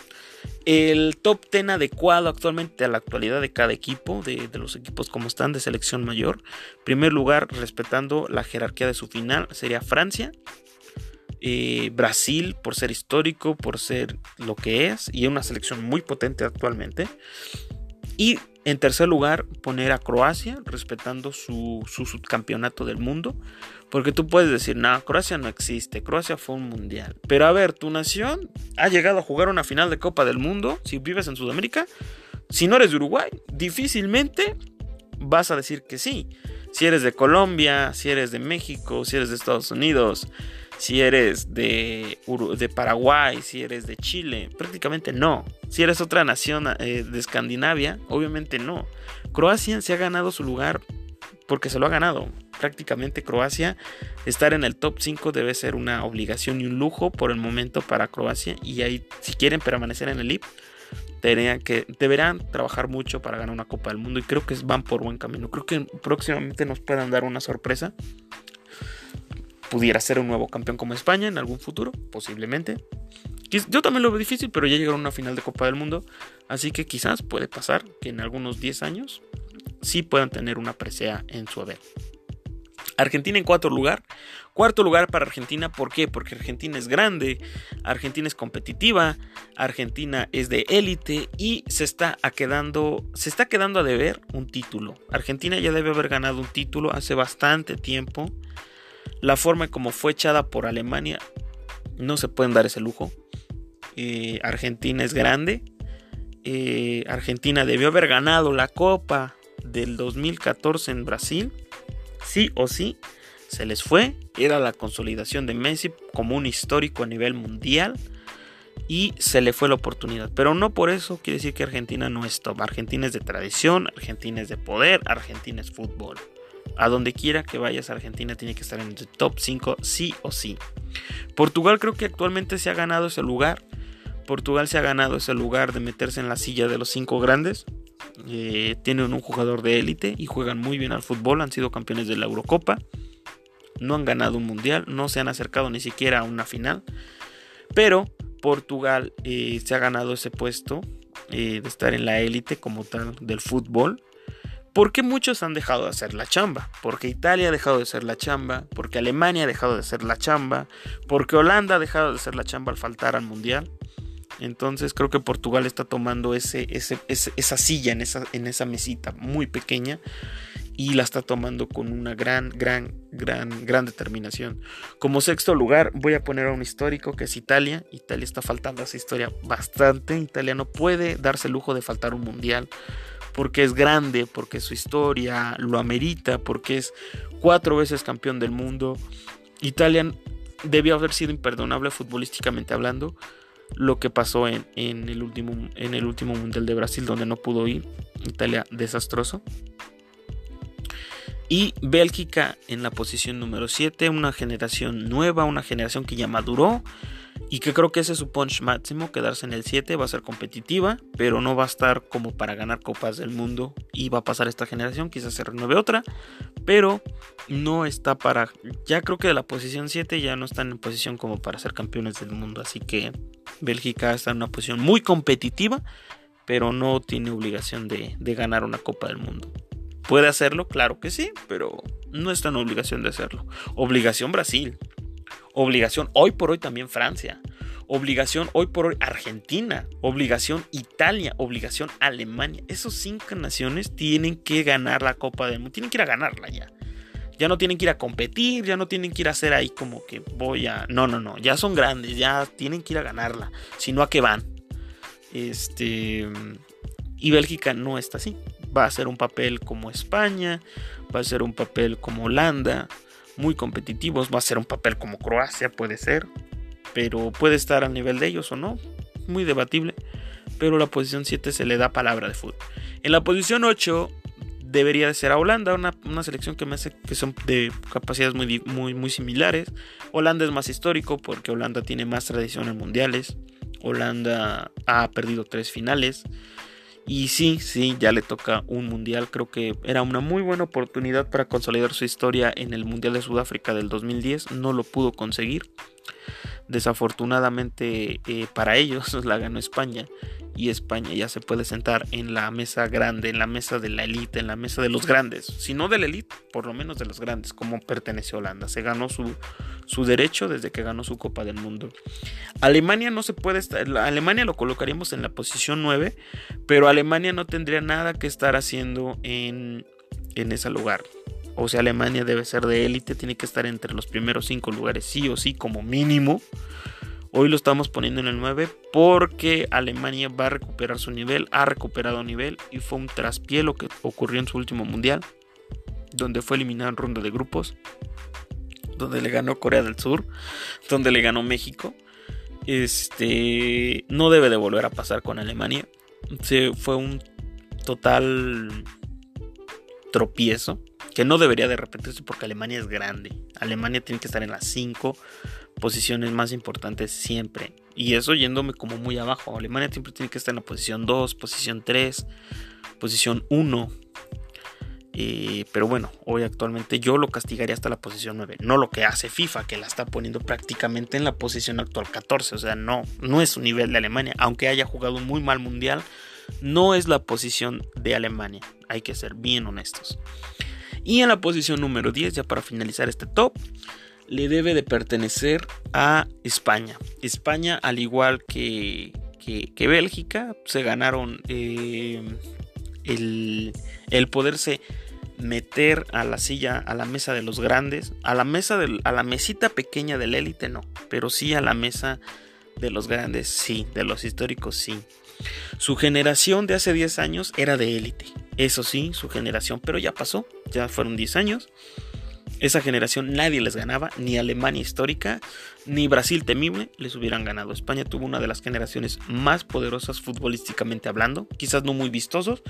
el top 10 adecuado actualmente a la actualidad de cada equipo, de, los equipos como están de selección mayor. primer lugar, respetando la jerarquía de su final, sería Francia. Eh, Brasil, por ser histórico, por ser lo que es, y una selección muy potente actualmente. Y en tercer lugar, poner a Croacia, respetando su, su subcampeonato del mundo. Porque tú puedes decir, no, Croacia no existe, Croacia fue un mundial. Pero a ver, tu nación ha llegado a jugar una final de Copa del Mundo, si vives en Sudamérica, si no eres de Uruguay, difícilmente vas a decir que sí. Si eres de Colombia, si eres de México, si eres de Estados Unidos, si eres de, Paraguay, si eres de Chile, prácticamente no. Si eres otra nación eh, de Escandinavia, obviamente no. Croacia se ha ganado su lugar porque se lo ha ganado. Prácticamente Croacia, estar en el top 5 debe ser una obligación y un lujo por el momento para Croacia. Y ahí, si quieren permanecer en el IP, que, deberán trabajar mucho para ganar una Copa del Mundo. Y creo que van por buen camino. Creo que próximamente nos puedan dar una sorpresa. Pudiera ser un nuevo campeón como España en algún futuro, posiblemente. Yo también lo veo difícil, pero ya llegaron a una final de Copa del Mundo. Así que quizás puede pasar que en algunos 10 años sí puedan tener una presea en su haber. Argentina en cuarto lugar. Cuarto lugar para Argentina, ¿por qué? Porque Argentina es grande, Argentina es competitiva, Argentina es de élite y se está, quedando, se está quedando a deber un título. Argentina ya debe haber ganado un título hace bastante tiempo. La forma como fue echada por Alemania, no se pueden dar ese lujo. Eh, Argentina es grande. Eh, Argentina debió haber ganado la Copa del 2014 en Brasil sí o sí se les fue. Era la consolidación de Messi como un histórico a nivel mundial. Y se le fue la oportunidad. Pero no por eso quiere decir que Argentina no es top. Argentina es de tradición, Argentina es de poder, Argentina es fútbol. A donde quiera que vayas, Argentina tiene que estar en el top 5 sí o sí. Portugal creo que actualmente se ha ganado ese lugar. Portugal se ha ganado ese lugar de meterse en la silla de los cinco grandes. Eh, tienen un jugador de élite y juegan muy bien al fútbol, han sido campeones de la Eurocopa, no han ganado un mundial, no se han acercado ni siquiera a una final, pero Portugal eh, se ha ganado ese puesto eh, de estar en la élite como tal del fútbol. Porque muchos han dejado de hacer la chamba. Porque Italia ha dejado de ser la chamba. Porque Alemania ha dejado de ser la chamba. Porque Holanda ha dejado de ser la chamba al faltar al mundial. Entonces creo que Portugal está tomando ese, esa silla en esa, en esa mesita muy pequeña y la está tomando con una gran, gran, gran, gran determinación. Como sexto lugar voy a poner a un histórico que es Italia. Italia está faltando a esa historia bastante. Italia no puede darse el lujo de faltar un mundial porque es grande, porque su historia lo amerita, porque es cuatro veces campeón del mundo. Italia debió haber sido imperdonable futbolísticamente hablando lo que pasó en, el último, en el último Mundial de Brasil, donde no pudo ir. Italia desastroso. Y Bélgica en la posición número 7, una generación nueva, una generación que ya maduró y que creo que ese es su punch máximo, quedarse en el 7, va a ser competitiva, pero no va a estar como para ganar copas del mundo y va a pasar esta generación, quizás se renueve otra, pero no está para, ya creo que de la posición 7 ya no están en posición como para ser campeones del mundo, así que Bélgica está en una posición muy competitiva, pero no tiene obligación de, ganar una Copa del Mundo. ¿Puede hacerlo? Claro que sí, pero no está en obligación de hacerlo. Obligación Brasil. Obligación hoy por hoy también Francia. Obligación hoy por hoy Argentina. Obligación Italia. Obligación Alemania. Esas cinco naciones tienen que ganar la Copa del Mundo. Tienen que ir a ganarla ya. Ya no tienen que ir a competir, ya no tienen que ir a hacer ahí como que voy a... No, no, no, ya son grandes, ya tienen que ir a ganarla, si no a qué van. Este... Y Bélgica no está así. Va a ser un papel como España, va a ser un papel como Holanda, muy competitivos, va a ser un papel como Croacia, puede ser, pero puede estar al nivel de ellos o no, muy debatible, pero la posición 7 se le da palabra de fútbol. En la posición 8 debería de ser a Holanda, una, selección que me hace que son de capacidades muy, muy, muy similares. Holanda es más histórico porque Holanda tiene más tradición en mundiales. Holanda ha perdido tres finales. Y sí, sí, ya le toca un mundial. Creo que era una muy buena oportunidad para consolidar su historia en el Mundial de Sudáfrica del 2010. No lo pudo conseguir. Desafortunadamente eh, para ellos [laughs] la ganó España y España ya se puede sentar en la mesa grande, en la mesa de la élite, en la mesa de los grandes, si no de la élite, por lo menos de los grandes, como pertenece a Holanda. Se ganó su, su derecho desde que ganó su Copa del Mundo. Alemania no se puede estar, Alemania lo colocaríamos en la posición 9, pero Alemania no tendría nada que estar haciendo en, en ese lugar. O sea, Alemania debe ser de élite, tiene que estar entre los primeros 5 lugares, sí o sí, como mínimo. Hoy lo estamos poniendo en el 9 porque Alemania va a recuperar su nivel, ha recuperado nivel y fue un traspié lo que ocurrió en su último mundial, donde fue eliminado en ronda de grupos, donde le ganó Corea del Sur, donde le ganó México. Este no debe de volver a pasar con Alemania. Se, fue un total tropiezo que no debería de repetirse porque Alemania es grande. Alemania tiene que estar en las 5 posiciones más importantes siempre. Y eso yéndome como muy abajo. Alemania siempre tiene que estar en la posición 2, posición 3, posición 1. Eh, pero bueno, hoy actualmente yo lo castigaría hasta la posición 9. No lo que hace FIFA, que la está poniendo prácticamente en la posición actual 14. O sea, no, no es un nivel de Alemania. Aunque haya jugado muy mal mundial, no es la posición de Alemania, hay que ser bien honestos. Y en la posición número 10, ya para finalizar este top, le debe de pertenecer a España. España, al igual que, que, Bélgica, se ganaron eh, el, el poderse meter a la silla, a la mesa de los grandes, a la mesa de, a la mesita pequeña del élite no, pero sí a la mesa de los grandes sí, de los históricos sí. Su generación de hace 10 años era de élite, eso sí, su generación, pero ya pasó, ya fueron 10 años. Esa generación nadie les ganaba, ni Alemania histórica, ni Brasil temible les hubieran ganado. España tuvo una de las generaciones más poderosas futbolísticamente hablando, quizás no muy vistosos,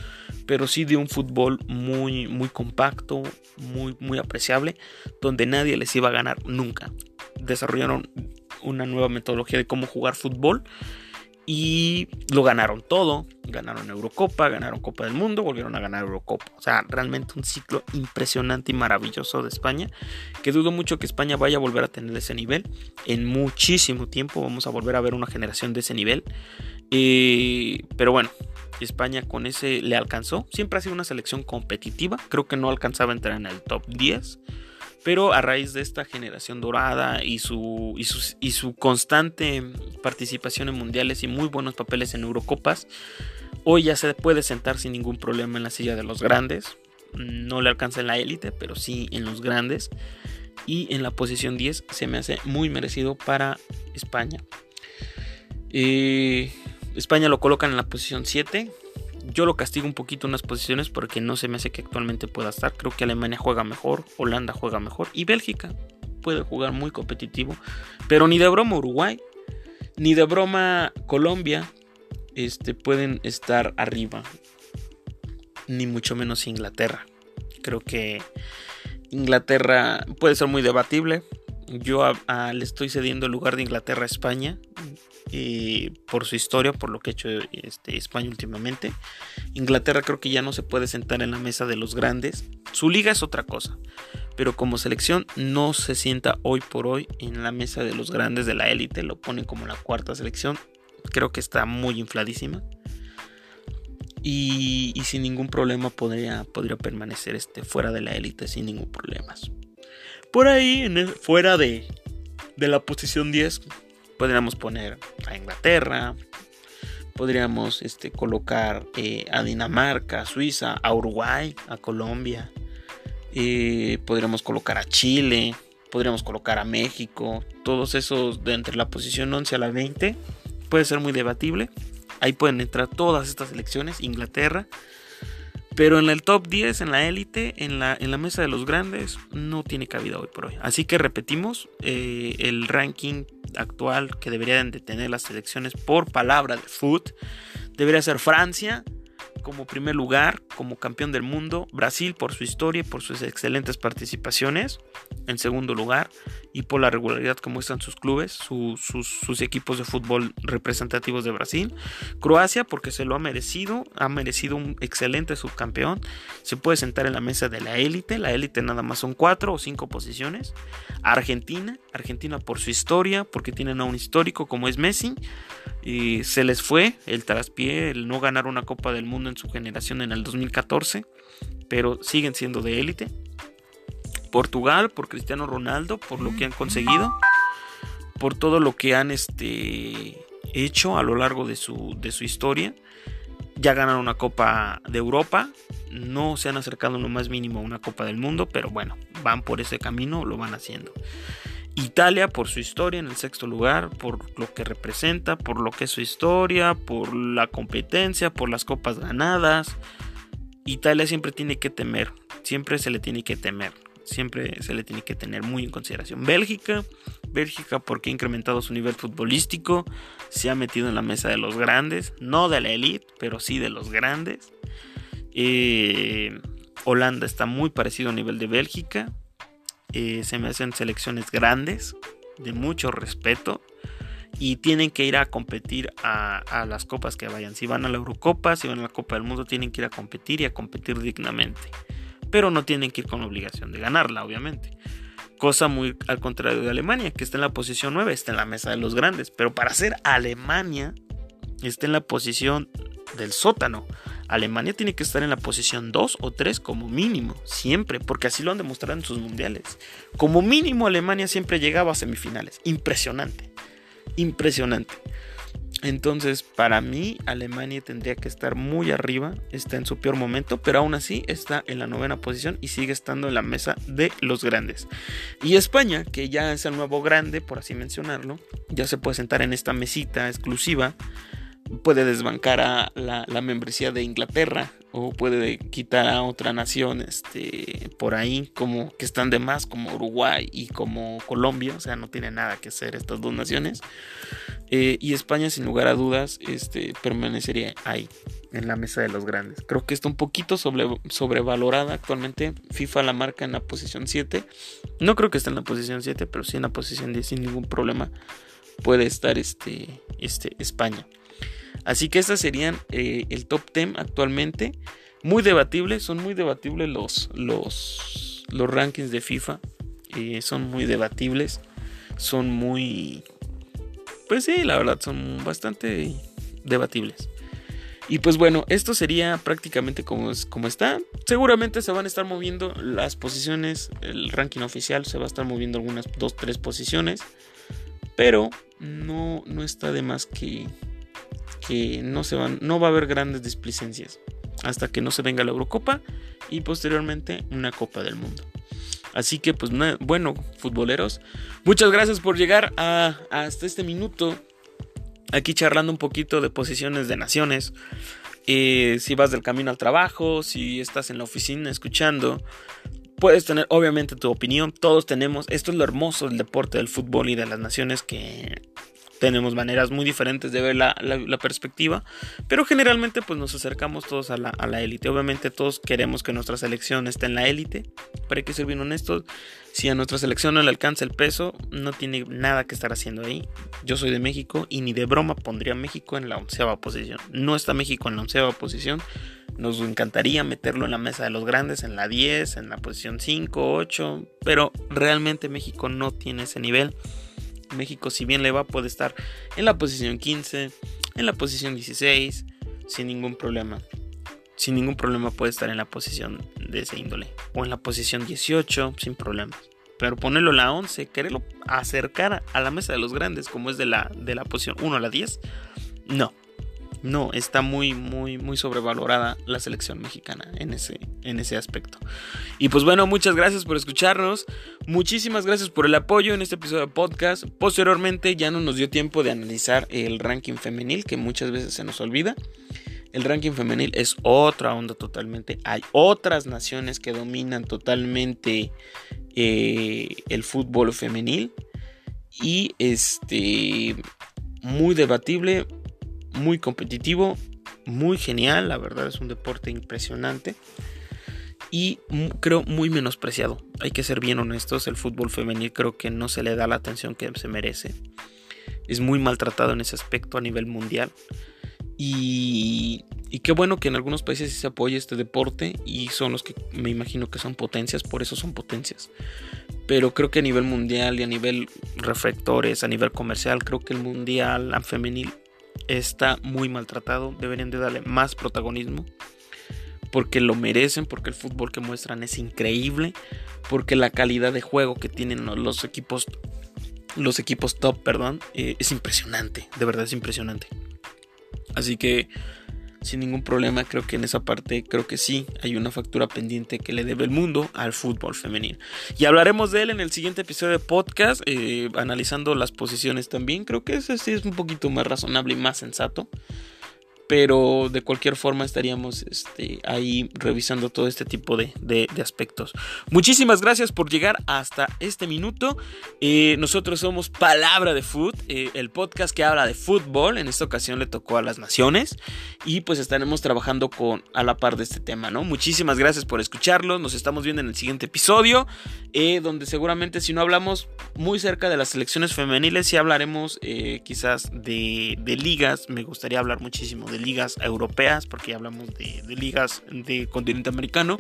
pero sí de un fútbol muy, muy compacto, muy, muy apreciable, donde nadie les iba a ganar nunca. Desarrollaron una nueva metodología de cómo jugar fútbol y lo ganaron todo. Ganaron Eurocopa, ganaron Copa del Mundo, volvieron a ganar Eurocopa. O sea, realmente un ciclo impresionante y maravilloso de España. Que dudo mucho que España vaya a volver a tener ese nivel. En muchísimo tiempo vamos a volver a ver una generación de ese nivel. Eh, pero bueno, España con ese le alcanzó. Siempre ha sido una selección competitiva. Creo que no alcanzaba a entrar en el top 10 pero a raíz de esta generación dorada y su, y su, constante participación en mundiales y muy buenos papeles en Eurocopas, hoy ya se puede sentar sin ningún problema en la silla de los grandes. No le alcanza en la élite, pero sí en los grandes. Y en la posición 10 se me hace muy merecido para España. Eh, España lo colocan en la posición 7 yo lo castigo un poquito en unas posiciones porque no se me hace que actualmente pueda estar. Creo que Alemania juega mejor, Holanda juega mejor y Bélgica puede jugar muy competitivo. Pero ni de broma Uruguay, ni de broma Colombia este, pueden estar arriba. Ni mucho menos Inglaterra. Creo que Inglaterra puede ser muy debatible. Yo le estoy cediendo el lugar de Inglaterra a España por su historia, por lo que ha hecho este, España últimamente. Inglaterra creo que ya no se puede sentar en la mesa de los grandes. Su liga es otra cosa, pero como selección no se sienta hoy por hoy en la mesa de los grandes de la élite. Lo ponen como la cuarta selección. Creo que está muy infladísima. Y, sin ningún problema podría, podría permanecer este, fuera de la élite sin ningún problema. Por ahí, fuera de, de la posición 10, Podríamos poner a Inglaterra, podríamos este, colocar eh, a Dinamarca, a Suiza, a Uruguay, a Colombia, eh, podríamos colocar a Chile, podríamos colocar a México, todos esos de entre la posición 11 a la 20, puede ser muy debatible. Ahí pueden entrar todas estas elecciones, Inglaterra, pero en el top 10, en la élite, en la, en la mesa de los grandes, no tiene cabida hoy por hoy. Así que repetimos, eh, el ranking actual que deberían de tener las selecciones por palabra de foot debería ser Francia, como primer lugar, como campeón del mundo, Brasil por su historia por sus excelentes participaciones, en segundo lugar, y por la regularidad que muestran sus clubes, sus, equipos de fútbol representativos de Brasil, Croacia porque se lo ha merecido, ha merecido un excelente subcampeón, se puede sentar en la mesa de la élite, la élite nada más son cuatro o cinco posiciones, Argentina, Argentina por su historia, porque tienen a un histórico como es Messi, y se les fue el traspié, el no ganar una Copa del Mundo en su generación en el 2014, pero siguen siendo de élite. Portugal por Cristiano Ronaldo, por lo que han conseguido, por todo lo que han este, hecho a lo largo de su, de su historia. Ya ganaron una Copa de Europa, no se han acercado en lo más mínimo a una Copa del Mundo, pero bueno, van por ese camino, lo van haciendo. Italia por su historia en el sexto lugar, por lo que representa, por lo que es su historia, por la competencia, por las copas ganadas. Italia siempre tiene que temer, siempre se le tiene que temer, siempre se le tiene que tener muy en consideración. Bélgica, Bélgica porque ha incrementado su nivel futbolístico, se ha metido en la mesa de los grandes, no de la elite, pero sí de los grandes. Eh, Holanda está muy parecido a nivel de Bélgica, eh, se me hacen selecciones grandes, de mucho respeto, y tienen que ir a competir a, las copas que vayan. Si van a la Eurocopa, si van a la Copa del Mundo, tienen que ir a competir y a competir dignamente. Pero no tienen que ir con obligación de ganarla, obviamente. Cosa muy al contrario de Alemania, que está en la posición 9, está en la mesa de los grandes. Pero para ser Alemania, está en la posición del sótano. Alemania tiene que estar en la posición 2 o 3 como mínimo, siempre, porque así lo han demostrado en sus mundiales. Como mínimo Alemania siempre llegaba a semifinales. Impresionante, impresionante. Entonces, para mí, Alemania tendría que estar muy arriba, está en su peor momento, pero aún así está en la novena posición y sigue estando en la mesa de los grandes. Y España, que ya es el nuevo grande, por así mencionarlo, ya se puede sentar en esta mesita exclusiva, puede desbancar a la, membresía de Inglaterra o puede quitar a otra nación este, por ahí, como que están de más, como Uruguay y como Colombia, o sea, no tiene nada que hacer estas dos naciones. Eh, y España, sin lugar a dudas, este, permanecería ahí, en la mesa de los grandes. Creo que está un poquito sobrevalorada actualmente. FIFA la marca en la posición 7. No creo que esté en la posición 7, pero sí en la posición 10 sin ningún problema puede estar este, este España. Así que estas serían eh, el top 10 actualmente. Muy debatibles, son muy debatibles los, los, los rankings de FIFA. Eh, son muy debatibles. Son muy pues sí, la verdad, son bastante debatibles. Y pues bueno, esto sería prácticamente como, como está. Seguramente se van a estar moviendo las posiciones, el ranking oficial se va a estar moviendo algunas dos, tres posiciones. Pero no, no está de más que, que no, se van, no va a haber grandes displicencias hasta que no se venga la Eurocopa y posteriormente una Copa del Mundo. Así que pues bueno, futboleros, muchas gracias por llegar hasta este minuto. Aquí charlando un poquito de posiciones de naciones. Eh, si vas del camino al trabajo, si estás en la oficina escuchando, puedes tener obviamente tu opinión. Todos tenemos, esto es lo hermoso del deporte del fútbol y de las naciones que tenemos maneras muy diferentes de ver la, perspectiva, pero generalmente pues nos acercamos todos a la élite. Obviamente todos queremos que nuestra selección esté en la élite, pero hay que ser bien honestos, si a nuestra selección no le alcanza el peso, no tiene nada que estar haciendo ahí. Yo soy de México y ni de broma pondría a México en la onceava posición. No está México en la onceava posición. Nos encantaría meterlo en la mesa de los grandes, en la 10, en la posición 5, 8, pero realmente México no tiene ese nivel. México, si bien le va, puede estar en la posición 15, en la posición 16, sin ningún problema. Sin ningún problema puede estar en la posición de ese índole. O en la posición 18, sin problemas. Pero ponerlo la 11, quererlo acercar a la mesa de los grandes, como es de la, de la posición 1 a la 10, no. No, está muy, muy, muy sobrevalorada la selección mexicana en ese, en ese aspecto. Y pues bueno, muchas gracias por escucharnos. Muchísimas gracias por el apoyo en este episodio de podcast. Posteriormente ya no nos dio tiempo de analizar el ranking femenil, que muchas veces se nos olvida. El ranking femenil es otra onda totalmente. Hay otras naciones que dominan totalmente eh, el fútbol femenil. Y este muy debatible, muy competitivo, muy genial, la verdad es un deporte impresionante y creo muy menospreciado. Hay que ser bien honestos, el fútbol femenil creo que no se le da la atención que se merece. Es muy maltratado en ese aspecto a nivel mundial. Y, qué bueno que en algunos países se apoye este deporte y son los que me imagino que son potencias, por eso son potencias. Pero creo que a nivel mundial y a nivel reflectores, a nivel comercial, creo que el mundial femenil está muy maltratado. Deberían de darle más protagonismo. Porque lo merecen, porque el fútbol que muestran es increíble. Porque la calidad de juego que tienen los equipos. Los equipos top, perdón. Eh, es impresionante. De verdad es impresionante. Así que sin ningún problema. Creo que en esa parte, creo que sí, hay una factura pendiente que le debe el mundo al fútbol femenino. Y hablaremos de él en el siguiente episodio de podcast, eh, analizando las posiciones también. Creo que ese sí es un poquito más razonable y más sensato pero de cualquier forma estaríamos este, ahí revisando todo este tipo de, aspectos. Muchísimas gracias por llegar hasta este minuto. Eh, nosotros somos Palabra de Foot, eh, el podcast que habla de fútbol. En esta ocasión le tocó a las naciones y pues estaremos trabajando con a la par de este tema, ¿no? Muchísimas gracias por escucharlo. Nos estamos viendo en el siguiente episodio, eh, donde seguramente si no hablamos muy cerca de las selecciones femeniles, sí hablaremos quizás de, de ligas. Me gustaría hablar muchísimo de ligas europeas, porque ya hablamos de, ligas de continente americano,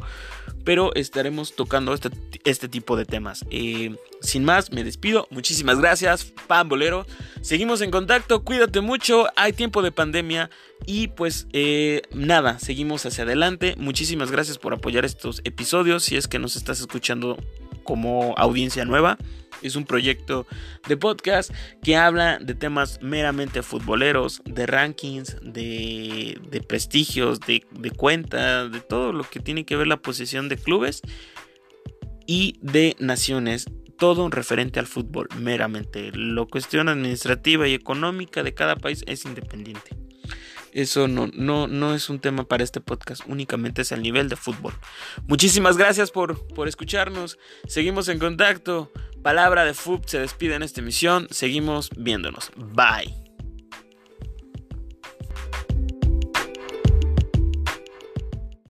pero estaremos tocando este, este tipo de temas. Eh, sin más, me despido. Muchísimas gracias, Pambolero. Seguimos en contacto, cuídate mucho, hay tiempo de pandemia y pues eh, nada, seguimos hacia adelante. Muchísimas gracias por apoyar estos episodios. Si es que nos estás escuchando como audiencia nueva. Es un proyecto de podcast que habla de temas meramente futboleros, de rankings, de, prestigios, de, de cuentas, de todo lo que tiene que ver la posición de clubes y de naciones. Todo referente al fútbol, meramente. La cuestión administrativa y económica de cada país es independiente. Eso no, no, no es un tema para este podcast, únicamente es el nivel de fútbol. Muchísimas gracias por, por escucharnos. Seguimos en contacto. Palabra de FUB se despide en esta emisión. Seguimos viéndonos. Bye.